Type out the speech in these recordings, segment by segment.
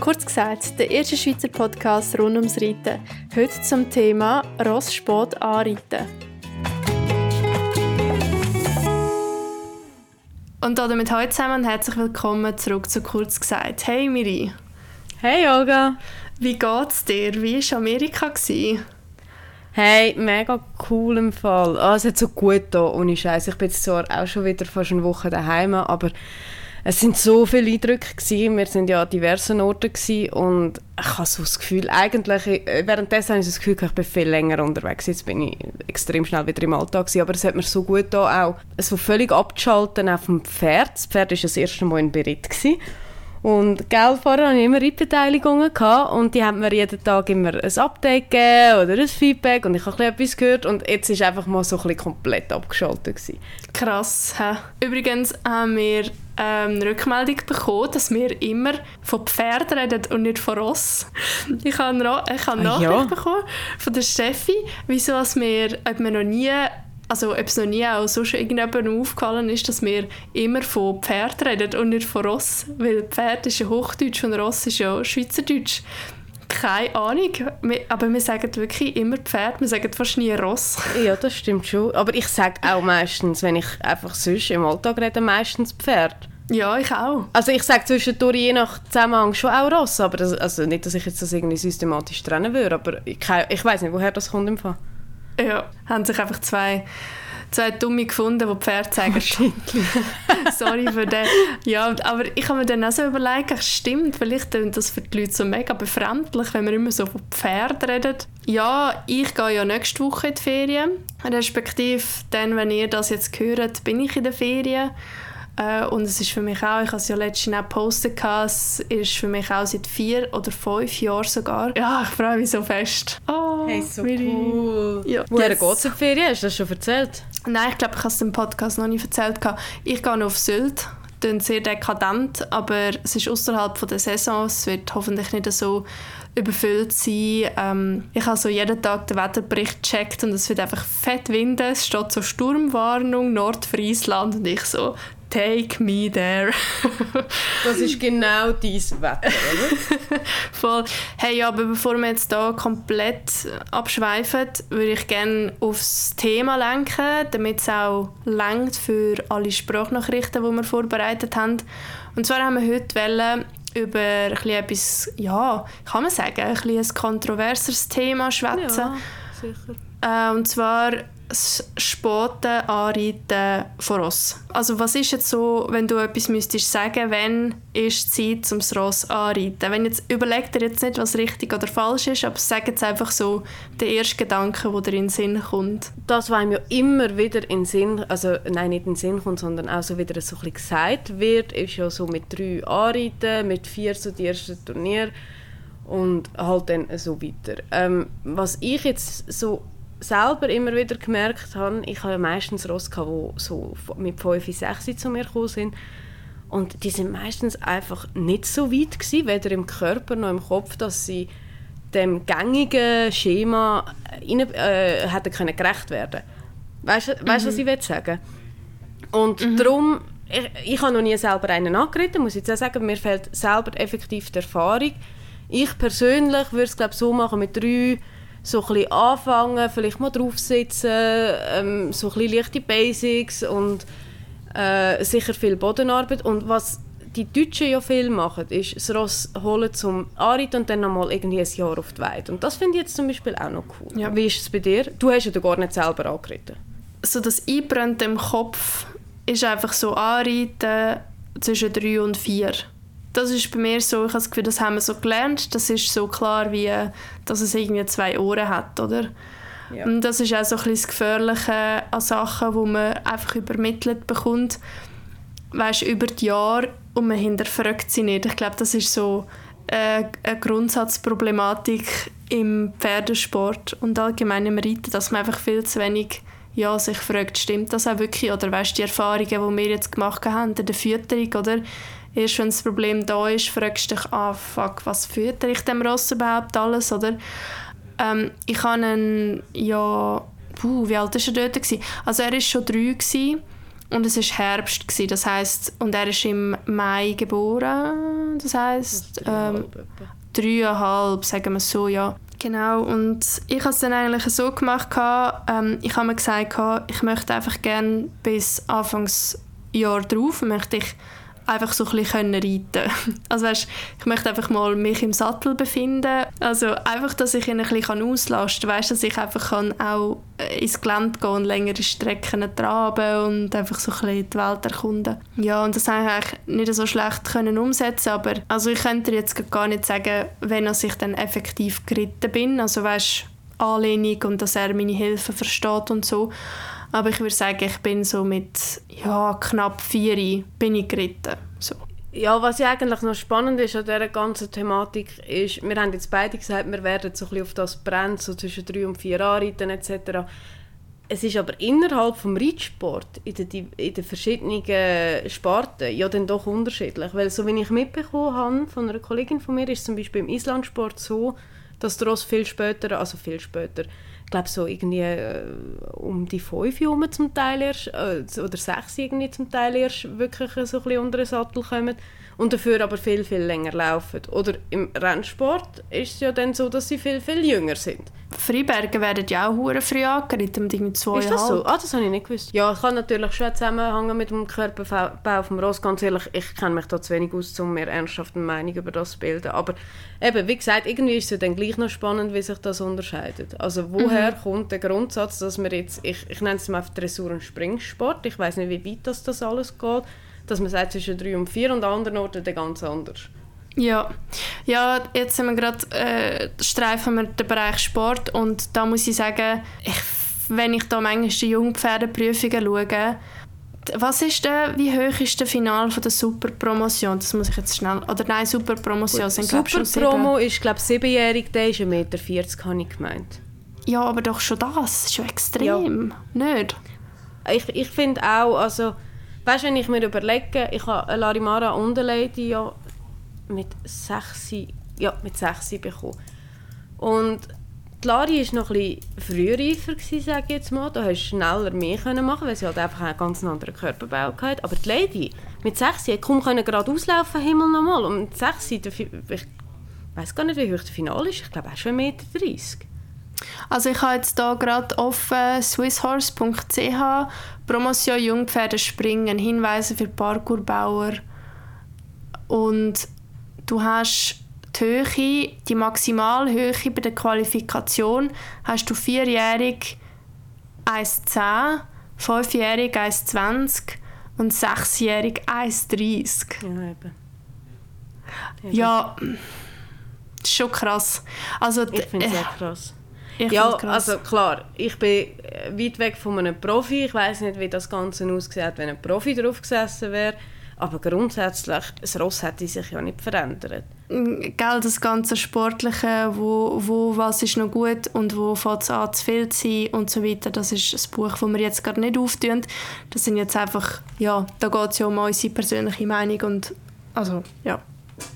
Kurz gesagt, der erste Schweizer Podcast rund ums Reiten. Heute zum Thema Rosssport anreiten. Und damit heute zusammen und herzlich willkommen zurück zu Kurz gesagt. Hey Miri. Hey Olga. Wie geht's dir? Wie war Amerika? Gewesen? Hey, mega cool im Fall. Oh, es hat so gut da, ohne Scheiß. Ich bin jetzt zwar auch schon wieder fast eine Woche daheim, aber es sind so viele Eindrücke gewesen. Wir sind ja an diversen Orten gewesen und ich habe so das Gefühl, eigentlich, äh, währenddessen habe ich das Gefühl, ich bin viel länger unterwegs. Jetzt bin ich extrem schnell wieder im Alltag gewesen, aber es hat mir so gut da auch so völlig abgeschaltet auf dem Pferd. Das Pferd war das erste Mal in Beritt gewesen. Und gell, vorher hatte ich immer Reitbeteiligungen und die haben mir jeden Tag immer ein Update gegeben oder ein Feedback und ich habe etwas gehört und jetzt ist einfach mal so ein komplett abgeschaltet. Gewesen. Krass. He? Übrigens haben wir ähm, eine Rückmeldung bekommen, dass wir immer von Pferden reden und nicht von Ross. Ich habe, ich habe eine ah, Nachricht ja. bekommen von der Steffi, wieso wir, ob wir noch nie also ob es noch nie auch so schon irgendjemandem aufgefallen ist, dass wir immer von Pferd reden und nicht von Ross, weil Pferd ist ja Hochdeutsch und Ross ist ja Schweizerdeutsch. Keine Ahnung, aber wir sagen wirklich immer Pferd, wir sagen fast nie Ross. Ja, das stimmt schon. Aber ich sage auch meistens, wenn ich einfach sonst im Alltag rede, meistens Pferd. Ja, ich auch. Also ich sage zwischendurch je nach Zusammenhang schon auch Ross, aber das, also nicht, dass ich jetzt das irgendwie systematisch trennen würde, aber ich, ich weiß nicht, woher das kommt im Fall. Ja, haben sich einfach zwei, zwei Dumme gefunden, die Pferd sagen. Sorry für den. Ja, aber ich habe mir dann auch so überlegt, ach, stimmt, vielleicht klingt das für die Leute so mega befremdlich, wenn wir immer so von Pferd reden. Ja, ich gehe ja nächste Woche in die Ferien. Respektive dann, wenn ihr das jetzt hört, bin ich in den Ferien. Äh, und es ist für mich auch, ich habe es ja letztens auch gepostet, es ist für mich auch seit vier oder fünf Jahren sogar. Ja, ich freue mich so fest. Oh, hey, so cool. Ja. Woher geht es in die Ferien? Hast du das schon erzählt? Nein, ich glaube, ich habe es im Podcast noch nicht erzählt. Ich gehe noch auf Sylt dann sehr dekadent, aber es ist außerhalb der Saison. Es wird hoffentlich nicht so überfüllt sein. Ähm, ich habe so jeden Tag den Wetterbericht gecheckt und es wird einfach fett winden. Es steht so Sturmwarnung Nordfriesland und ich so Take me there. das ist genau dein Wetter, oder? Voll. Hey, aber bevor wir jetzt hier komplett abschweifen, würde ich gerne aufs Thema lenken, damit es auch lenkt für alle Sprachnachrichten, die wir vorbereitet haben. Und zwar haben wir heute wollen über ein etwas, ja, kann man sagen, ein, ein kontroverseres Thema schwätzen. Ja, sicher. Äh, und zwar das Spoten anreiten von Ross. Also was ist jetzt so, wenn du etwas müsstest sagen, wenn ist Zeit, um das Ross anreiten? Wenn jetzt, überlegt ihr jetzt nicht, was richtig oder falsch ist, aber sag jetzt einfach so den ersten Gedanken, der dir in den Sinn kommt. Das, was mir immer wieder in den Sinn, also nein, nicht in den Sinn kommt, sondern auch so wieder so ein bisschen gesagt wird, ist ja so mit drei Anreiten, mit vier so die ersten Turnier und halt dann so weiter. Ähm, was ich jetzt so selber immer wieder gemerkt habe, ich habe ja meistens Ross, die so mit 5, 6 zu mir gekommen sind. Und die sind meistens einfach nicht so weit gewesen, weder im Körper noch im Kopf, dass sie dem gängigen Schema rein, äh, hätten können gerecht werden Weißt du, mhm. was ich will sagen Und mhm. darum, ich, ich habe noch nie selber einen angeritten, muss ich jetzt auch sagen, mir fehlt selber effektiv die Erfahrung. Ich persönlich würde es glaube so machen mit drei so ein bisschen anfangen, vielleicht mal draufsitzen, ähm, so ein bisschen leichte Basics und äh, sicher viel Bodenarbeit. Und was die Deutschen ja viel machen, ist das Ross holen zum Anreiten und dann nochmal irgendwie ein Jahr auf die Weide. Und das finde ich jetzt zum Beispiel auch noch cool. Ja. Wie ist es bei dir? Du hast ja gar nicht selber angeritten. So das Einbrennen im Kopf ist einfach so anreiten zwischen drei und vier das ist bei mir so, ich habe das Gefühl, das haben wir so gelernt, das ist so klar wie, dass es irgendwie zwei Ohren hat, oder? Ja. Und das ist auch so ein bisschen das Gefährliche an Sachen, die man einfach übermittelt bekommt, weißt, über die Jahre und man hinterfragt sie nicht. Ich glaube, das ist so äh, eine Grundsatzproblematik im Pferdesport und allgemein im Reiten, dass man einfach viel zu wenig ja, sich fragt, stimmt das auch wirklich? Oder weißt die Erfahrungen, die wir jetzt gemacht haben in der Fütterung, oder? Erst wenn das Problem da ist, fragst du dich, ah, fuck, was fütter ich dem Ross überhaupt alles, oder? Ähm, ich habe einen, ja, puh, wie alt war er dort? Gewesen? Also er war schon drei, gewesen, und es ist Herbst gewesen, das heißt und er ist im Mai geboren, das heißt ähm, dreieinhalb, sagen wir so, ja. Genau, und ich habe es dann eigentlich so gemacht, ähm, ich habe mir gesagt, ich möchte einfach gerne bis Anfangsjahr drauf, möchte ich einfach so ein bisschen reiten Also weißt, ich möchte einfach mal mich im Sattel befinden. Also einfach, dass ich ihn ein bisschen auslasten kann. Weißt, dass ich einfach kann auch äh, ins Gelände gehen und längere Strecken traben und einfach so ein bisschen die Welt erkunden. Ja, und das habe ich eigentlich nicht so schlecht können umsetzen aber also ich könnte jetzt gar nicht sagen, wenn ich dann effektiv geritten bin. Also weißt, Anlehnung und dass er meine Hilfe versteht und so. Aber ich würde sagen, ich bin so mit ja, knapp vier bin ich geritten. So. Ja, was ja eigentlich noch spannend ist an dieser ganzen Thematik, ist, wir haben jetzt beide gesagt, wir werden so ein auf das brennen, so zwischen drei und vier Anreiten etc. Es ist aber innerhalb des Reitsport, in den, in den verschiedenen Sparten, ja dann doch unterschiedlich. Weil so wie ich mitbekommen habe von einer Kollegin von mir, ist zum Beispiel im Islandsport so, dass der Ross viel später, also viel später, ich glaube so irgendwie äh, um die fünf Jahre zum Teil erst, äh, oder sechs irgendwie zum Teil erst wirklich so ein bisschen unter den Sattel kommen und dafür aber viel, viel länger laufen. Oder im Rennsport ist es ja dann so, dass sie viel, viel jünger sind. Freibergen werden ja auch hure früh angeritten, mit zwei Ist das so? Ah, das habe ich nicht gewusst. Ja, ich kann natürlich schon zusammenhängen mit dem Körperbau vom Ross. Ganz ehrlich, ich kenne mich da zu wenig aus, um mir ernsthaft eine Meinung über das zu bilden. Aber eben, wie gesagt, irgendwie ist es ja dann gleich noch spannend, wie sich das unterscheidet. Also woher mhm. kommt der Grundsatz, dass wir jetzt, ich, ich nenne es mal Dressur- und Springsport, ich weiß nicht, wie weit das, das alles geht, dass man sagt zwischen drei und vier und an anderen Orten dann ganz anders. Ja, ja jetzt sind wir gerade, äh, streifen wir den Bereich Sport und da muss ich sagen, ich, wenn ich da manchmal die Jungpferdeprüfungen schaue, was ist der, wie hoch ist der Final von der Superpromotion? Das muss ich jetzt schnell, oder nein, Superpromotion sind glaube schon Superpromo ist glaube siebenjährig, der ist 1,40 Meter, habe ich gemeint. Ja, aber doch schon das, ist schon extrem, ja. nicht? Ich, ich finde auch, also Weißt du, wenn ich mir überlege, ich habe eine Larimara Underlady ja mit 6, ja, mit 6 bekommen. Und die Lari war noch ein frühreifer, sage ich jetzt mal. Da hast du schneller mehr machen weil sie halt einfach einen ganz anderen Körperbau hatte. Aber die Lady mit 6 konnte kaum gerade auslaufen, Himmel nochmal. Und mit 6 ich weiß gar nicht, wie hoch das Finale ist. Ich glaube auch schon 1,30 Meter. Also ich habe jetzt hier gerade offen swisshorse.ch Promotion Jungpferde springen, Hinweise für Parkourbauer und du hast die Höhe, die Maximalhöhe bei der Qualifikation hast du vierjährig 1,10, fünfjährig 1,20 und sechsjährig 1,30. Ja, eben. Ja, das ist schon krass. Also, ich finde es äh, sehr krass. Ich ja, also klar, ich bin äh, weit weg von einem Profi. Ich weiß nicht, wie das Ganze aussieht, wenn ein Profi drauf gesessen wäre. Aber grundsätzlich, das Ross hätte sich ja nicht verändert. Mm, gell, das ganze Sportliche, wo, wo was ist noch gut und wo fängt es an zu viel zu sein und so weiter, das ist ein Buch, das wir jetzt gerade nicht auftun. Das sind jetzt einfach, ja, da geht es ja um unsere persönliche Meinung und also, ja,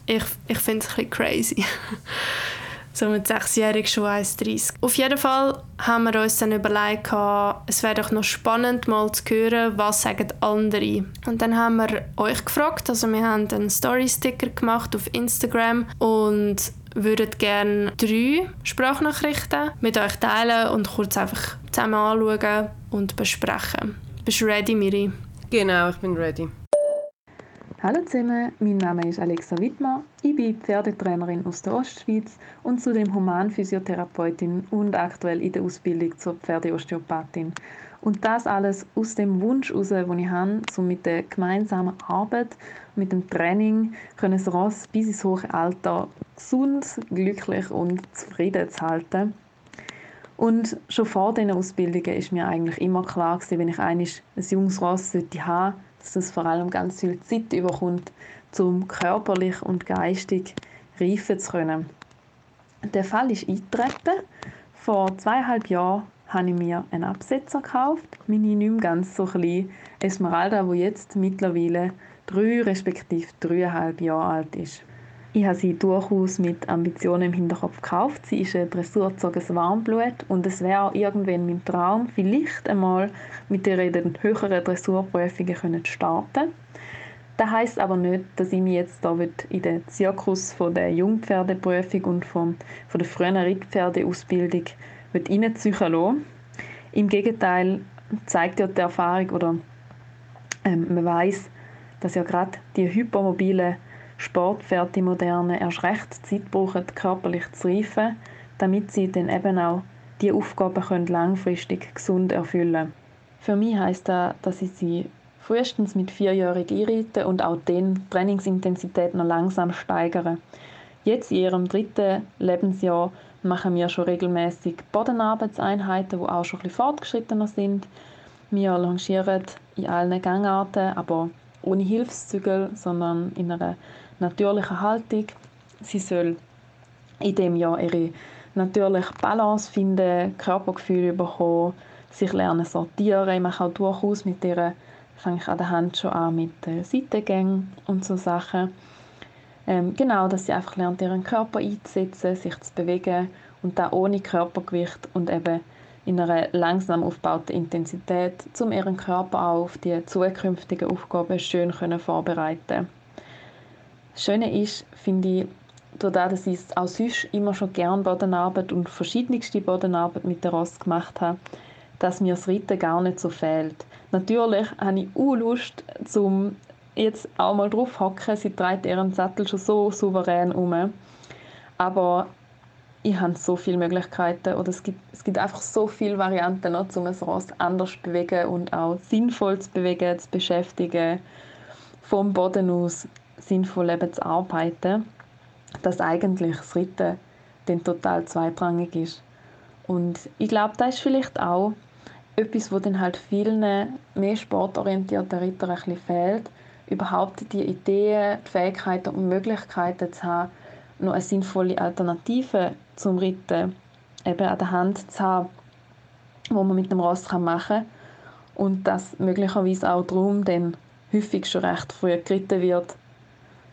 ich, ich finde es ein bisschen crazy. so mit sechsjährig schon 1,30. Auf jeden Fall haben wir uns dann überlegt, es wäre doch noch spannend mal zu hören, was sagen andere. Und dann haben wir euch gefragt, also wir haben einen Story-Sticker gemacht auf Instagram und würden gerne drei Sprachnachrichten mit euch teilen und kurz einfach zusammen anschauen und besprechen. Bist du ready, Miri? Genau, ich bin ready. Hallo zusammen, mein Name ist Alexa Wittmer. Ich bin Pferdetrainerin aus der Ostschweiz und zudem Humanphysiotherapeutin und aktuell in der Ausbildung zur Pferdeosteopathin. Und das alles aus dem Wunsch heraus, den ich habe, um mit der gemeinsamen Arbeit, mit dem Training, können das Ross bis ins hohe Alter gesund, glücklich und zufrieden zu halten. Und schon vor diesen Ausbildungen ist mir eigentlich immer klar gewesen, wenn ich ein junges Ross haben dass das vor allem ganz viel Zeit überkommt, um körperlich und geistig reifen zu können. Der Fall ist eingetreten. Vor zweieinhalb Jahren habe ich mir einen Absetzer gekauft. Meine nicht mehr ganz so klein Esmeralda, die jetzt mittlerweile drei respektive dreieinhalb Jahre alt ist. Ich habe sie durchaus mit Ambitionen im Hinterkopf gekauft. Sie ist ein dressurgezogenes Warmblut und es wäre auch irgendwann mein Traum, vielleicht einmal mit ihr in den höheren Dressurprüfungen zu starten. Das heisst aber nicht, dass ich mich jetzt da in den Zirkus von der Jungpferdeprüfung und vom, von der frühen Rittpferdeausbildung reinziehen lassen. Im Gegenteil zeigt ja die Erfahrung oder ähm, man weiß, dass ja gerade die hypermobilen Sportpferde, die modernen, erst recht Zeit brauchen, körperlich zu reifen, damit sie dann eben auch die Aufgaben können langfristig gesund erfüllen. Für mich heisst das, dass ich sie frühestens mit vierjährig einreiten und auch die Trainingsintensität noch langsam steigern. Jetzt in ihrem dritten Lebensjahr machen wir schon regelmäßig Bodenarbeitseinheiten, die auch schon ein bisschen fortgeschrittener sind. Wir longieren in allen Gangarten, aber ohne Hilfszügel, sondern in einer natürlichen Haltung. Sie soll in dem Jahr ihre natürliche Balance finden, Körpergefühl bekommen, sich lernen sortieren. Ich mache auch durchaus mit ihr, fange ich an der Hand schon an mit Seitengängen und so Sachen. Ähm, genau, dass sie einfach lernt, ihren Körper einzusetzen, sich zu bewegen und da ohne Körpergewicht und eben in einer langsam aufgebauten Intensität, um ihren Körper auch auf die zukünftigen Aufgaben schön können vorbereiten Das Schöne ist, finde ich, dadurch, dass ich auch sonst immer schon gerne Bodenarbeit und verschiedenste Bodenarbeit mit der Rost gemacht habe, dass mir das Reiten gar nicht so fehlt. Natürlich habe ich auch Lust, zum jetzt auch mal drauf hocken. Sie trägt ihren Sattel schon so souverän um. Aber ich habe so viele Möglichkeiten oder es gibt, es gibt einfach so viele Varianten, noch, um ein Ross anders zu bewegen und auch sinnvoll zu bewegen, zu beschäftigen, vom Boden aus sinnvoll eben zu arbeiten, dass eigentlich das Reiten dann total zweitrangig ist. Und ich glaube, das ist vielleicht auch etwas, wo dann halt vielen mehr sportorientierten Rittern ein bisschen fehlt, überhaupt die Ideen, die Fähigkeiten und Möglichkeiten zu haben, noch eine sinnvolle Alternative zum Reiten eben an der Hand zu haben, wo man mit dem Ross machen kann und dass möglicherweise auch darum dann häufig schon recht früh geritten wird,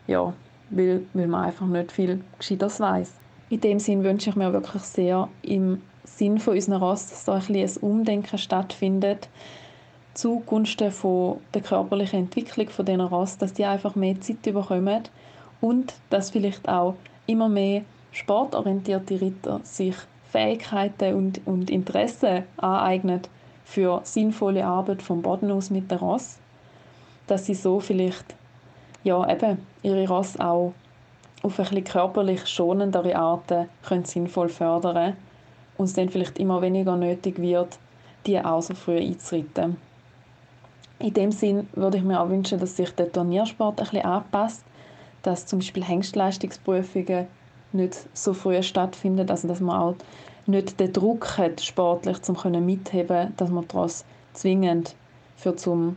ja, weil, weil man einfach nicht viel Gescheiteres weiß. In dem Sinn wünsche ich mir wirklich sehr im Sinn von unseren Ross, dass da ein, ein Umdenken stattfindet zugunsten von der körperlichen Entwicklung von diesen Ross, dass die einfach mehr Zeit bekommen und dass vielleicht auch immer mehr sportorientierte Ritter sich Fähigkeiten und, und Interessen aneignen für sinnvolle Arbeit vom Boden aus mit der Ross, dass sie so vielleicht ja, eben ihre Ross auch auf ein körperlich schonendere Arten können sinnvoll fördern und es dann vielleicht immer weniger nötig wird, die auch so früh einzuritten. In dem Sinn würde ich mir auch wünschen, dass sich der Turniersport ein bisschen anpasst, dass zum Beispiel Hengstleistungsprüfungen nicht so früh stattfinden, also dass man auch nicht den Druck hat, sportlich zum können mitheben, dass man daraus zwingend für zum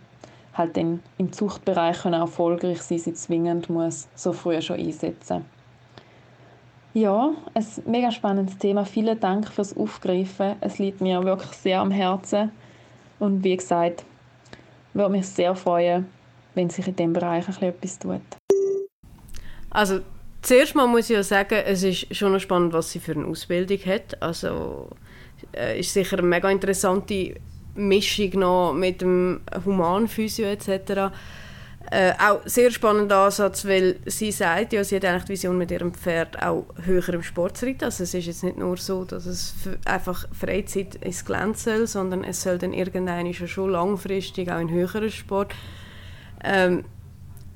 halt dann im Zuchtbereich können erfolgreich sein, sie zwingend muss so früh schon einsetzen. Ja, ein mega spannendes Thema. Vielen Dank fürs Aufgreifen. Es liegt mir wirklich sehr am Herzen und wie gesagt, würde mich sehr freuen, wenn sich in diesem Bereich ein etwas tut. Also zuerst mal muss ich ja sagen, es ist schon spannend, was sie für eine Ausbildung hat. Also äh, ist sicher eine mega interessante Mischung noch mit dem Humanphysio etc. Äh, auch sehr spannender Ansatz, weil sie sagt ja, sie hat eigentlich die Vision mit ihrem Pferd auch höher im Sport zu reiten. Also es ist jetzt nicht nur so, dass es einfach Freizeit ins Gelände soll, sondern es soll dann irgendwann schon langfristig auch in höheren Sport. Ähm,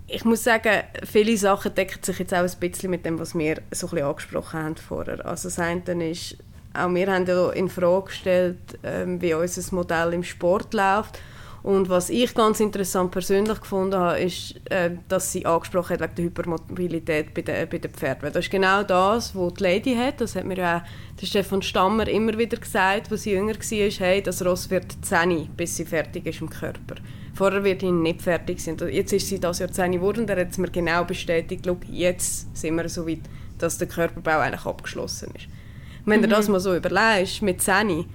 ich muss sagen, viele Sachen decken sich jetzt auch ein bisschen mit dem, was wir so ein bisschen angesprochen haben vorher. Also das eine ist, auch wir haben ja in Frage gestellt, ähm, wie unser Modell im Sport läuft. Und was ich ganz interessant persönlich gefunden habe, ist, äh, dass sie angesprochen hat wegen der Hypermobilität bei den, bei den Pferden. Das ist genau das, was die Lady hat. Das hat mir ja auch der Stefan Stammer immer wieder gesagt, als sie jünger war, hey, das Ross wird 10, bis sie fertig ist im Körper. Vorher wird ihn nicht fertig sein. Jetzt ist sie das Jahr 10 geworden und er hat es mir genau bestätigt, schau, jetzt sind wir so weit, dass der Körperbau eigentlich abgeschlossen ist. Wenn mhm. du das mal so überlegst, mit 10,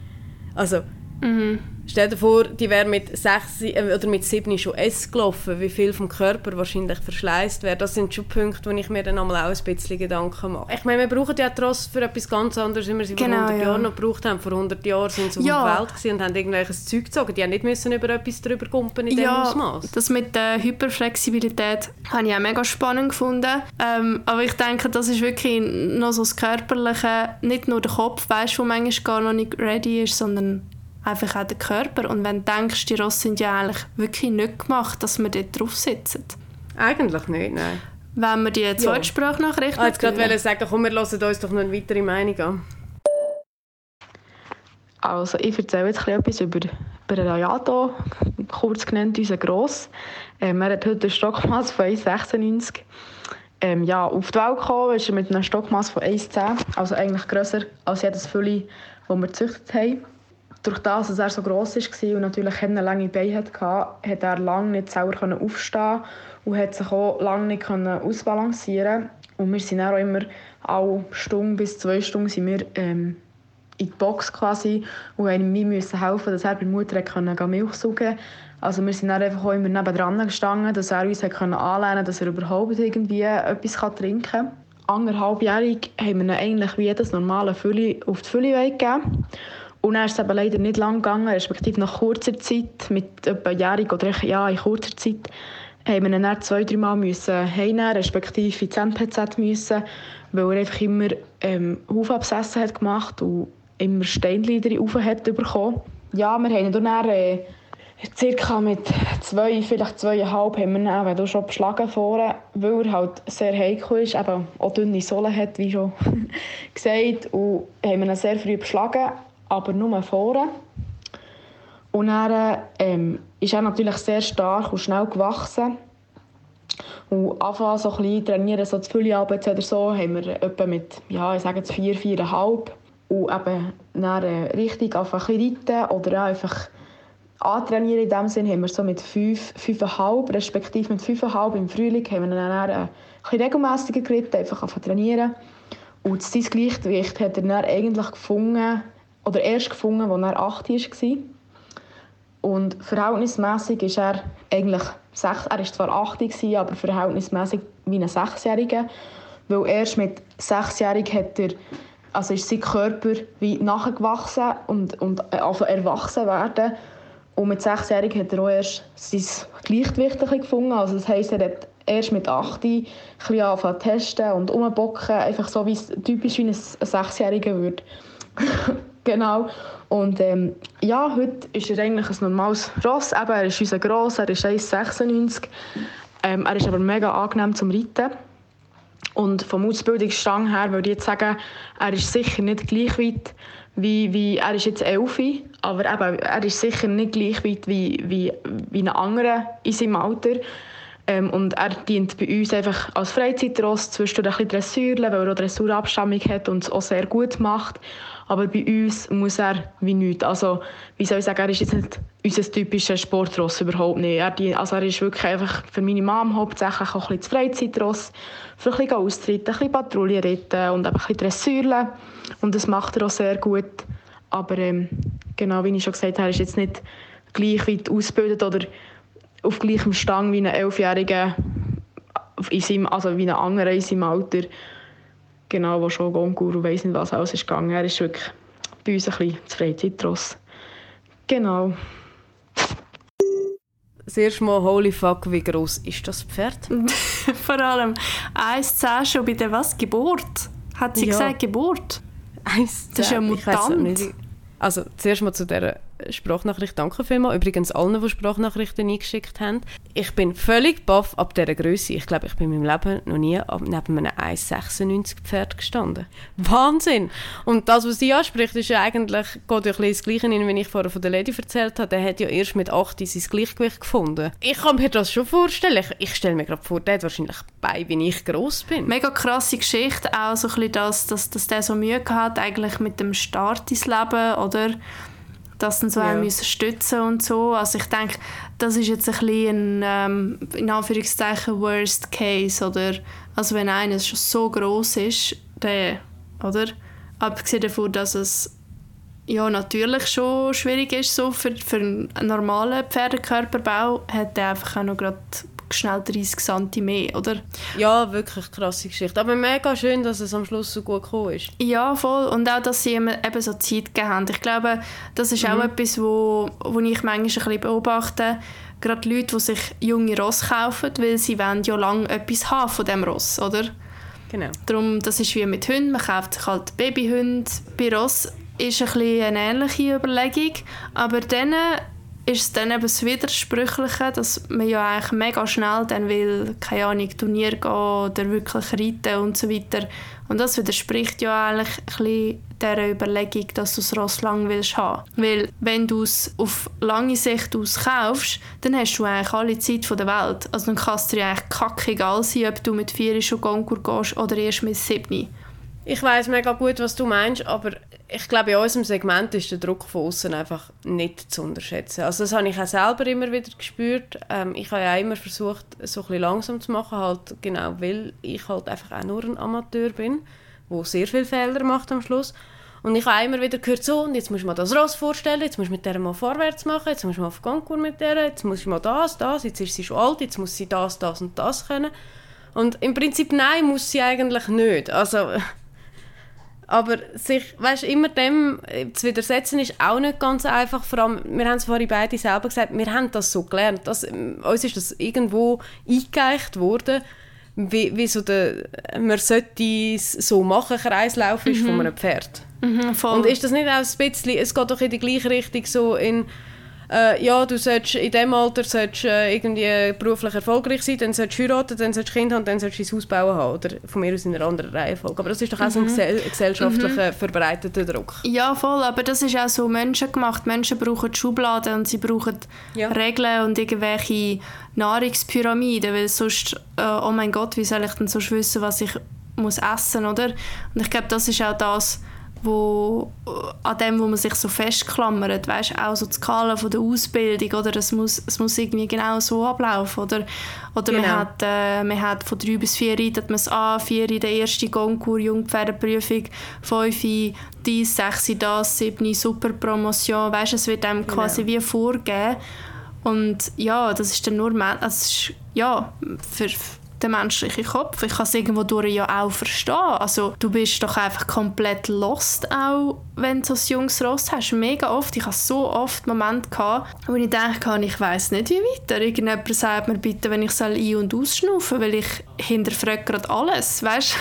also mhm. Stell dir vor, die wäre mit sechs äh, oder mit sieben schon S gelaufen, wie viel vom Körper wahrscheinlich verschleißt wäre. Das sind schon Punkte, wo ich mir dann einmal auch ein bisschen Gedanken mache. Ich meine, wir brauchen ja Trost für etwas ganz anderes, wie wir sie genau, vor 100 ja. Jahren noch gebraucht haben. Vor 100 Jahren sind sie auf ja. der Welt und haben irgendwelches Zeug gezogen. Die haben nicht müssen über etwas drüber kumpen in ja, dem Ausmaß. das mit der Hyperflexibilität habe ich auch mega spannend gefunden. Ähm, aber ich denke, das ist wirklich noch so das Körperliche, nicht nur der Kopf, weißt, wo manchmal gar noch nicht ready ist, sondern einfach auch der Körper. Und wenn du denkst, die Rosse sind ja eigentlich wirklich nicht gemacht, dass wir dort drauf sitzen. Eigentlich nicht, nein. Wenn wir die zweite ja. Sprachnachricht ah, jetzt gerade sagen, komm, wir hören uns doch noch eine weitere Meinung an. Also ich erzähle jetzt etwas über, über Rayato, kurz genannt unser Gross. Ähm, er hat heute ein Stockmaß von 1,96 ähm, ja, auf die Welt gekommen ist er mit einem Stockmaß von 1,10, also eigentlich grösser als jedes Fülli, das wir gezüchtet haben durch das, dass er so gross war und natürlich keine lange Beine hatte, konnte er lange nicht selber aufstehen und hat sich auch lange nicht ausbalancieren Und wir sind auch immer alle Stunde bis zwei Stunden sind wir, ähm, in die Box quasi und haben ihm helfen, dass er bei der Mutter konnte Milch saugen konnte. Also wir sind dann einfach auch immer nebendran gestanden, dass er uns anlernen konnte, dass er überhaupt irgendwie etwas trinken kann. Anderthalbjährig haben wir ihn eigentlich wie jedes normale Fülli auf die Fülle gegeben. Und dann ist es eben leider nicht lang gegangen, respektive nach kurzer Zeit, mit etwa jährig oder ja, in kurzer Zeit, haben wir ihn zwei, drei Mal müssen heimnehmen, respektive ins MPZ müssen, weil er einfach immer ähm, Haufabsessen hat gemacht und immer Steinlieder rauf hat bekommen. Ja, wir haben ihn dann äh, circa mit zwei, vielleicht zweieinhalb haben wir ihn auch schon beschlagen vorne, weil er halt sehr heikel ist, eben auch dünne Sohlen hat, wie schon gesagt, und haben ihn sehr früh beschlagen aber nur vorne. Und dann ähm, ist er natürlich sehr stark und schnell gewachsen. Und anfangen so ein bisschen trainieren, so zu Füllearbeit oder so, haben wir etwa mit, ja, ich sage jetzt vier, viereinhalb. Und eben dann äh, richtig einfach ein reiten oder einfach antrainieren in dem Sinn haben wir so mit fünf, fünfeinhalb, respektive mit fünfeinhalb im Frühling haben wir dann äh, ein bisschen regelmässiger geritten, einfach trainieren. Und sein Gleichgewicht hat er dann eigentlich gefunden, oder erst gefunden, als er 8 war. Und verhältnismäßig ist er eigentlich, sechs, er war zwar 8, aber verhältnismäßig wie ein Sechsjähriger. Weil erst mit Sechsjährig hat er, also ist sein Körper wie nachgewachsen und, und also erwachsen werden. Und mit Sechsjährig hat er auch erst sein Gleichgewicht gefunden. Also das heisst, er hat erst mit 8 ein bisschen testen und umbocken, einfach so wie es typisch wie ein Sechsjähriger würde. Genau. Und ähm, ja, heute ist er eigentlich ein normales Ross. Eben, er ist unser Gross, er ist 1,96. Ähm, er ist aber mega angenehm zum Reiten. Und vom Ausbildungsstand her würde ich jetzt sagen, er ist sicher nicht gleich weit wie, wie er ist jetzt 11, aber eben, er ist sicher nicht gleich weit wie, wie, wie ein anderer in seinem Alter. Ähm, und er dient bei uns einfach als Freizeitross, zwischendurch ein bisschen Dressurle, weil er auch Dressurabstammung hat und es auch sehr gut macht. Aber bei uns muss er wie nichts. Also, wie soll ich sagen, er ist jetzt nicht unser typischer Sportross, überhaupt nicht. Er, die, also er ist wirklich einfach für meine Mom hauptsächlich auch ein bisschen Freizeitross, für ein bisschen austreten, ein bisschen Patrouille reiten und ein bisschen Dressurle. Und das macht er auch sehr gut. Aber ähm, genau, wie ich schon gesagt habe, er ist jetzt nicht gleich weit ausgebildet oder auf gleichem Stang wie ein Elfjähriger, in seinem, also wie ein anderer in seinem Alter genau, wo schon Gongur und weiss nicht was alles ist gegangen. Er ist wirklich bei uns ein bisschen zu Freizeitross. Genau. Das erste Mal, holy fuck, wie groß ist das Pferd? Vor allem 1,10 schon bei der was? Geburt? Hat sie ja. gesagt, Geburt? 1,10. Das ist ja mutant. Also zuerst mal zu dieser Sprachnachricht danke vielmals. Übrigens allen, die Sprachnachrichten eingeschickt haben. Ich bin völlig baff ab dieser Größe. Ich glaube, ich bin in meinem Leben noch nie neben einem 1,96 Pferd gestanden. Wahnsinn! Und das, was sie anspricht, ist ja eigentlich, geht ja ein das Gleiche in, wie ich vorher von der Lady erzählt habe. Der hat ja erst mit 8 sein Gleichgewicht gefunden. Ich kann mir das schon vorstellen. Ich, ich stelle mir gerade vor, der hat wahrscheinlich bei, wie ich groß bin. Mega krasse Geschichte. Auch so ein bisschen das, dass, dass der so Mühe hat eigentlich mit dem Start ins Leben, oder? Dass dann so ja. müssen stützen und so. Also ich denke, das ist jetzt ein bisschen ein, ähm, in Anführungszeichen Worst Case, oder? Also wenn einer schon so groß ist, der, oder? Abgesehen davon, dass es ja, natürlich schon schwierig ist, so für, für einen normalen Pferdekörperbau, hat er einfach auch noch gerade schnell 30 cm mehr, oder? Ja, wirklich krasse Geschichte. Aber mega schön, dass es am Schluss so gut gekommen ist. Ja, voll. Und auch, dass sie eben so Zeit gegeben haben. Ich glaube, das ist mhm. auch etwas, wo, wo ich manchmal ein bisschen beobachte. Gerade Leute, die sich junge Ross kaufen, weil sie wollen ja lange etwas haben von diesem Ross, oder? Genau. Darum, das ist wie mit Hunden. Man kauft sich halt Babyhunde. Bei Ross ist ein bisschen eine ähnliche Überlegung. Aber dann ist es dann eben das Widersprüchliche, dass man ja eigentlich mega schnell dann will, keine Ahnung, Turnier gehen oder wirklich reiten und so weiter. Und das widerspricht ja eigentlich ein bisschen dieser Überlegung, dass du das Ross lang willst haben. Weil wenn du es auf lange Sicht aus kaufst, dann hast du eigentlich alle Zeit der Welt. Also dann kann es dir eigentlich kackegal sein, ob du mit vier schon Konkurs gehst oder erst mit sieben. Ich weiß mega gut, was du meinst, aber ich glaube, in unserem Segment ist der Druck von außen einfach nicht zu unterschätzen. Also das habe ich auch selber immer wieder gespürt. Ähm, ich habe ja immer versucht, so ein bisschen langsam zu machen, halt genau, weil ich halt einfach auch nur ein Amateur bin, wo sehr viele Fehler macht am Schluss. Und ich habe immer wieder gehört, so, und jetzt muss man das Ross vorstellen, jetzt muss du mit der mal vorwärts machen, jetzt muss man auf Konkurs mit der, jetzt muss mal das, das, jetzt ist sie schon alt, jetzt muss sie das, das und das können. Und im Prinzip, nein, muss sie eigentlich nicht. Also, aber sich weißt, immer dem äh, zu widersetzen ist auch nicht ganz einfach. Vor allem, wir haben es vorhin beide selber gesagt, wir haben das so gelernt. Das, ähm, uns ist das irgendwo eingeeicht worden, wie, wie so der, man sollte es so machen, Kreislauf ist mhm. von einem Pferd. Mhm, Und ist das nicht auch ein bisschen, es geht doch in die gleiche Richtung so in äh, ja, du solltest in diesem Alter solltest, äh, irgendwie beruflich erfolgreich sein, dann solltest du heiraten, dann solltest du Kinder haben, dann solltest du ein Haus bauen haben. Oder von mir aus in einer anderen Reihenfolge. Aber das ist doch auch so ein mhm. gesellschaftlicher, mhm. verbreiteter Druck. Ja, voll. Aber das ist auch so menschengemacht. Menschen brauchen Schubladen und sie brauchen ja. Regeln und irgendwelche Nahrungspyramiden, weil sonst, äh, oh mein Gott, wie soll ich denn sonst wissen, was ich muss essen, oder? Und ich glaube, das ist auch das, wo, äh, an dem, wo man sich so festklammert, weißt, auch so die Skala von der Ausbildung, oder es muss, es muss irgendwie genau so ablaufen, oder, oder genau. man, hat, äh, man hat von drei bis vier reitet man es an, vier in der ersten Konkurs, Jungpferdeprüfung, fünf dies, sechs das, sieben Super Promotion, weißt, es wird einem genau. quasi wie vorgegeben und ja, das ist dann nur, also, ja, für, der menschliche Kopf. Ich kann es irgendwo durch ja auch verstehen. Also du bist doch einfach komplett lost, auch wenn du so ein junges Ross hast. Mega oft. Ich hatte so oft Momente, gehabt, wo ich denke, ich weiß nicht, wie weiter. Irgendjemand sagt mir bitte, wenn ich soll ein- und ausschnaufen weil ich hinterfrage gerade alles, weißt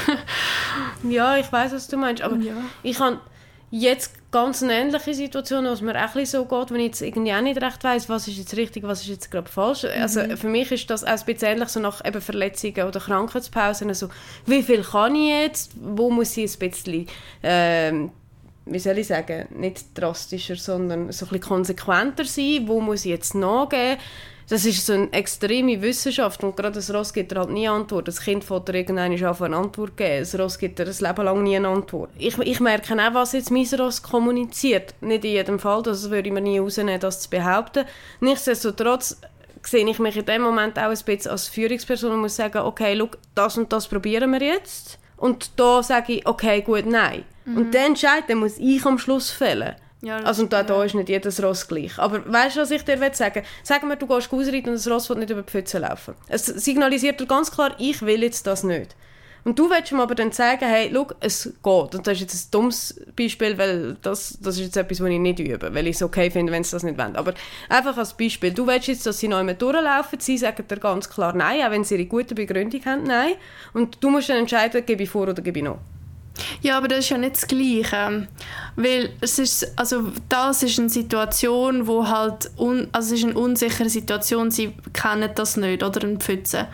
Ja, ich weiß, was du meinst, aber ja. ich habe jetzt ganz eine ähnliche Situation, was mir auch so geht, wenn ich jetzt irgendwie auch nicht recht weiß, was ist jetzt richtig, was ist jetzt gerade falsch. Also mhm. für mich ist das auch ein bisschen ähnlich, so nach eben Verletzungen oder Krankheitspausen, also wie viel kann ich jetzt, wo muss ich ein bisschen, ähm, wie soll ich sagen, nicht drastischer, sondern so ein bisschen konsequenter sein, wo muss ich jetzt nachgehen, das ist so eine extreme Wissenschaft und gerade das Ross gibt dir halt nie Antwort. Das Kind fällt dir irgendwann auf eine Antwort geben. Das Ross gibt dir ein Leben lang nie eine Antwort. Ich, ich merke auch, was jetzt mein Ross kommuniziert. Nicht in jedem Fall, das würde ich mir nie rausnehmen, das zu behaupten. Nichtsdestotrotz sehe ich mich in dem Moment auch ein bisschen als Führungsperson und muss sagen, okay, look, das und das probieren wir jetzt. Und da sage ich, okay, gut, nein. Mhm. Und den Entscheid den muss ich am Schluss fällen. Ja, also und da, da ist nicht jedes Ross gleich. Aber weißt du, was ich dir will sagen Sagen wir, du gehst ausreiten und das Ross will nicht über die Pfütze laufen. Es signalisiert dir ganz klar, ich will jetzt das nicht. Und du willst ihm aber dann sagen, hey, schau, es geht. Und das ist jetzt ein dummes Beispiel, weil das, das ist jetzt etwas, was ich nicht übe, weil ich es okay finde, wenn sie das nicht wollen. Aber einfach als Beispiel, du willst jetzt, dass sie noch einmal durchlaufen, sie sagen dir ganz klar nein, auch wenn sie ihre gute Begründung haben, nein. Und du musst dann entscheiden, gebe ich vor oder gebe ich noch. Ja, aber das ist ja nicht das Gleiche. Weil es ist, also das ist eine Situation, wo halt, un, also es ist eine unsichere Situation, sie kennen das nicht, oder eine Pfütze.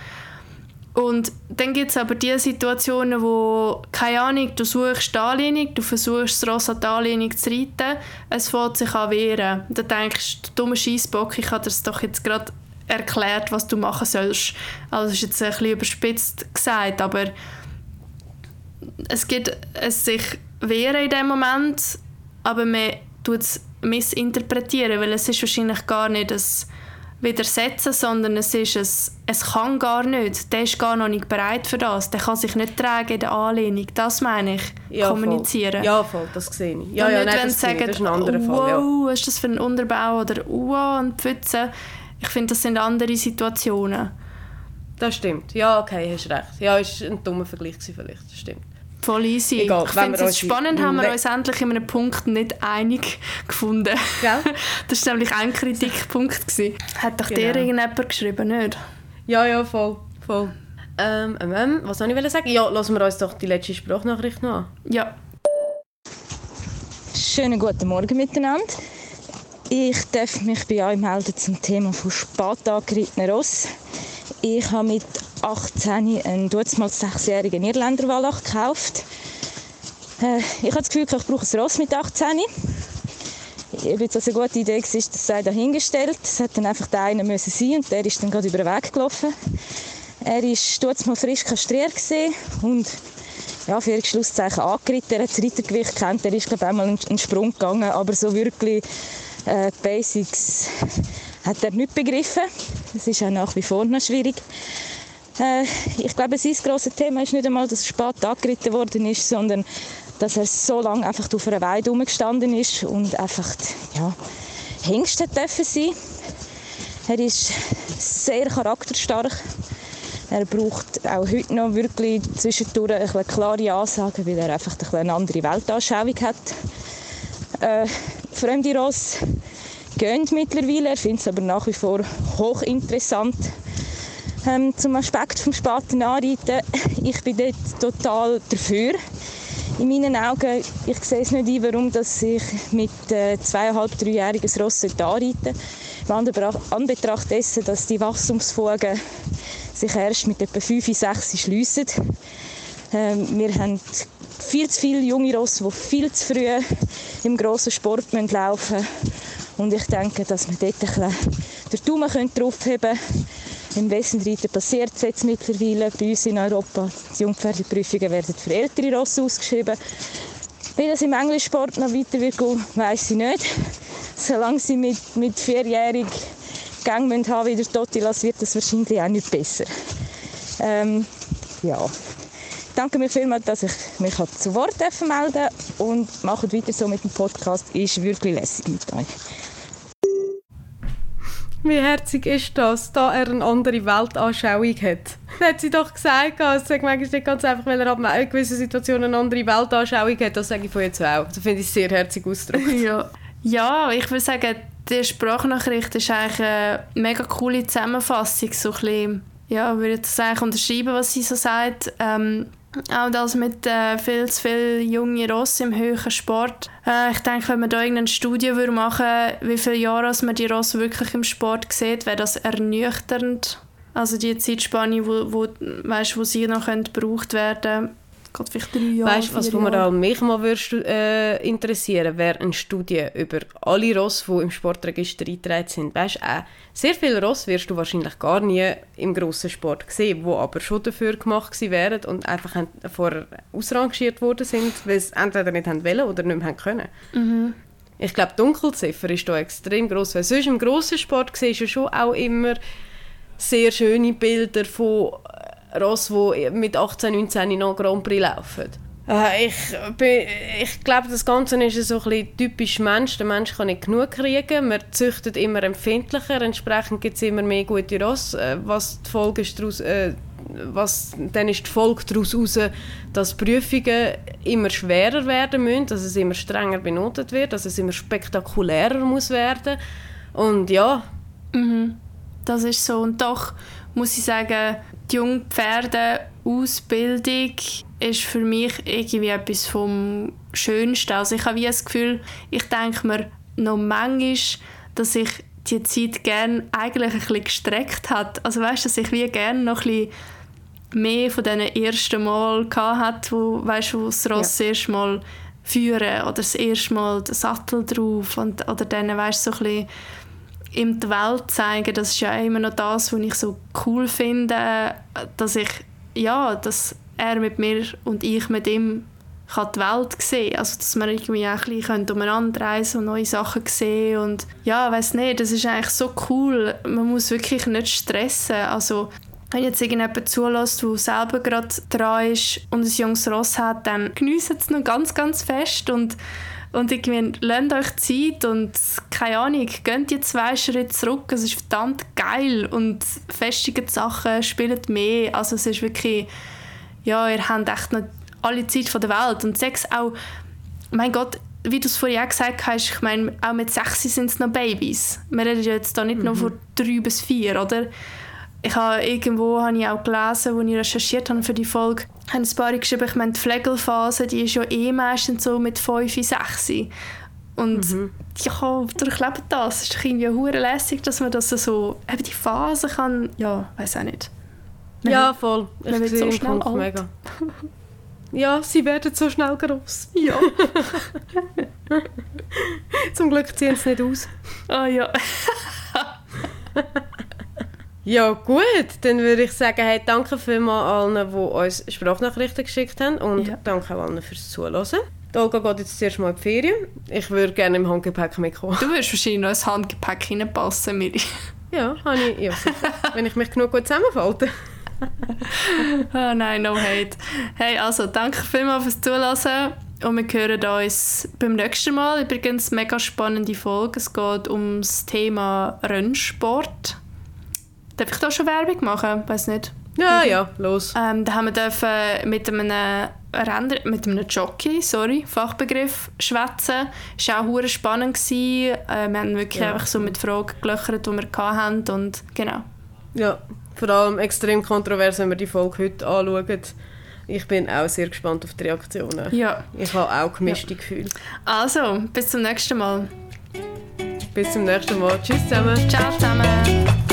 Und dann gibt es aber die Situationen, wo, keine Ahnung, du suchst Anlehnung, du versuchst das Ross an die Anlehnung zu reiten, es fällt sich an wehren. Dann denkst du, dummer Scheissbock, ich habe dir doch jetzt gerade erklärt, was du machen sollst. Also das ist jetzt ein bisschen überspitzt gesagt, aber es gibt es sich wehren in dem Moment, aber man tut es missinterpretieren, weil es ist wahrscheinlich gar nicht das Widersetzen, sondern es ist ein es kann gar nicht, der ist gar noch nicht bereit für das, der kann sich nicht tragen in der Anlehnung, das meine ich, Ja, kommunizieren. Voll. Ja, voll, das sehe ich. Ja, Und ja, nicht, nein, wenn das, sie sagen, das ist ein anderer wow, Fall, ja. was ist das für ein Unterbau oder wow, und Pfütze. Ich finde, das sind andere Situationen. Das stimmt. Ja, okay, hast recht. Ja, ist ein dummer Vergleich vielleicht, das stimmt. Voll easy. Egal, ich wenn finde wir es spannend, haben wir we- uns endlich in einem Punkt nicht einig gefunden. Gell? Das war nämlich ein Kritikpunkt. Gewesen. Hat doch dir Genau. irgendjemand geschrieben, nicht? Ja, ja, voll, voll. Ähm, ähm, ähm, was soll ich sagen? Ja, lassen wir uns doch die letzte Sprachnachricht noch an. Ja. Schönen guten Morgen miteinander. Ich darf mich bei euch melden zum Thema von spät angerittenen Ross. Ich habe mit 18 einen damals sechsjährigen Irländer Wallach gekauft. Äh, ich habe das Gefühl, ich brauche ein Ross mit 18. Ob jetzt das eine gute Idee war, das sei dahingestellt. Es hat dann einfach der eine müssen sein und der ist dann gerade über den Weg gelaufen. Er war damals frisch kastriert und ja, für Schlusszeichen angeritten. Er hat das Rittergewicht kennt. Er ist, glaube ich, einmal in in den Sprung gegangen. Aber so wirklich äh, Basics hat er nicht begriffen. Das ist auch nach wie vor noch schwierig. Äh, ich glaube, sein grosses Thema ist nicht einmal, dass er spät angeritten worden ist, sondern dass er so lange einfach auf einer Weide rumgestanden ist und einfach ja, Hengst hat dürfen sein. Er ist sehr charakterstark. Er braucht auch heute noch wirklich zwischendurch ein bisschen klare Ansagen, weil er einfach eine andere Weltanschauung hat. Äh, fremde Ross gehen mittlerweile, er findet es aber nach wie vor hochinteressant. Ähm, zum Aspekt vom späten Anreiten, ich bin dort total dafür. In meinen Augen, ich sehe es nicht ein, warum dass ich mit äh, zweieinhalb, dreijährigen Ross anreiten sollte. Anbetracht- dessen, dass die Wachstumsfugen sich erst mit etwa 5, 6 schliessen. Ähm, wir haben viel zu viele junge Rosse, die viel zu früh im grossen Sport laufen müssen. Und ich denke, dass wir dort ein den Daumen draufheben können. Im Wessenreiten passiert es jetzt mittlerweile bei uns in Europa. Die Jungpferdeprüfungen werden für ältere Rosse ausgeschrieben. Wie das im Englischsport noch weiter wird weiss ich nicht. Solange sie mit, mit vierjährig Gang haben wie der Totilas, wird das wahrscheinlich auch nicht besser. Ähm, ja. Ich danke mir vielmals, dass ich mich zu Wort melden und macht weiter so mit dem Podcast. Ist wirklich lässig mit euch. Wie herzig ist das, da er eine andere Weltanschauung hat? Das hat sie doch gesagt, es sagt manchmal nicht ganz einfach, weil er ab einer gewissen Situation eine andere Weltanschauung hat. Das sage ich von jetzt auch. Das finde ich sehr herzig ausgedrückt. Ja. ja, ich würde sagen, die Sprachnachricht ist eigentlich eine mega coole Zusammenfassung. So ein bisschen, ja, ich würde das eigentlich unterschreiben, was sie so sagt. Ähm, auch das mit äh, viel zu viel junge Ross im höheren Sport. Äh, ich denke, wenn man da irgendeine Studie würde machen wie viele Jahre man die Ross wirklich im Sport sieht, wäre das ernüchternd. Also die Zeitspanne, wo, wo, weißt, wo sie noch können gebraucht werden Geht vielleicht drei Jahre, Weißt du, was mir auch mich mal würdest, äh, interessieren wäre eine Studie über alle Ross, die im Sportregister eingetragen sind. Weißt äh, sehr viele Ross wirst du wahrscheinlich gar nie im grossen Sport sehen, die aber schon dafür gemacht wären und einfach vorher ausrangiert worden sind, weil sie entweder nicht haben wollen oder nicht mehr haben können. Ich glaube, die Dunkelziffer ist da extrem groß, weil sonst im grossen Sport siehst du schon auch immer sehr schöne Bilder von Ross, die mit 18, 19 noch Grand Prix laufen. Äh, ich bin- ich glaube, das Ganze ist so ein bisschen typisch Mensch. Der Mensch kann nicht genug kriegen. Man züchtet immer empfindlicher. Entsprechend gibt es immer mehr gute Ross. Äh, was die Folge ist daraus, äh, was, dann ist die Folge daraus heraus, dass Prüfungen immer schwerer werden müssen, dass es immer strenger benotet wird, dass es immer spektakulärer muss werden. Und ja, Das ist so. Und doch muss ich sagen, die Jungpferde-Ausbildung ist für mich irgendwie etwas vom Schönsten. Also ich habe wie das Gefühl, ich denke mir noch manchmal, dass ich die Zeit gerne eigentlich ein bisschen gestreckt hat. Also weißt du, dass ich wie gerne noch ein bisschen mehr von diesen ersten Mal hatte, wo, weißt, wo das Ross das erste Mal führen oder das erste Mal den Sattel drauf und, oder dann weißt, so ein bisschen ihm die Welt zeigen, das ist ja immer noch das, was ich so cool finde, dass ich, ja, dass er mit mir und ich mit ihm kann die Welt sehen Also, dass man irgendwie auch ein bisschen umeinander reisen und neue Sachen sehen und ja, weiß nicht, das ist eigentlich so cool. Man muss wirklich nicht stressen. Also, wenn jetzt irgendjemand zulässt, der selber gerade dran ist und ein junges Ross hat, dann geniessen es noch ganz, ganz fest und und irgendwie, lasst euch Zeit und keine Ahnung, geht die zwei Schritte zurück. Es ist verdammt geil und festige Sachen spielen mehr. Also es ist wirklich, ja, ihr habt echt noch alle Zeit der Welt. Und Sex auch, mein Gott, wie du es vorhin auch gesagt hast, ich meine, auch mit sechs sind es noch Babys. Wir reden jetzt da nicht mhm. nur von drei bis vier, oder? Ich habe irgendwo habe ich auch gelesen, als ich recherchiert habe für die Folge, haben ein paar geschrieben, ich meine, die Pflegelphase, die ist ja eh meistens so mit 5, 6. Und mhm. ja, durchleben das. Es ist doch irgendwie hure lässig, dass man das so, eben die Phase kann, ja, weiß auch nicht. Man ja, voll. Ich man wird so schnell alt. Mega. Ja, sie werden so schnell groß. Ja. Zum Glück ziehen sie nicht aus. Ah oh, ja. Ja, gut. Dann würde ich sagen, hey, danke vielmals allen, die uns Sprachnachrichten geschickt haben und ja. danke auch allen fürs Zuhören. Die Olga geht jetzt zuerst mal in die Ferien. Ich würde gerne im Handgepäck mitkommen. Du würdest wahrscheinlich noch ins Handgepäck reinpassen, Miri. Ja, habe ich. Ja, Wenn ich mich genug gut zusammenfalte. oh nein, no hate. Hey, also danke vielmals fürs Zuhören. Und wir hören uns beim nächsten Mal. Übrigens, mega spannende Folge. Es geht um das Thema Rennsport. Darf ich da schon Werbung machen? Weiß nicht. Ja, ja, los. Ähm, da haben wir dürfen mit einem Renner, mit einem Jockey, sorry, Fachbegriff, schwätzen. Es war auch spannend. Gewesen. Äh, wir haben wirklich ja. einfach so mit Fragen gelöchert, die wir hatten und genau. Ja, vor allem extrem kontrovers, wenn wir die Folge heute anschauen. Ich bin auch sehr gespannt auf die Reaktionen. Ja. Ich habe auch gemischte ja. Gefühle. Also, bis zum nächsten Mal. Bis zum nächsten Mal. Tschüss zusammen. Ciao zusammen.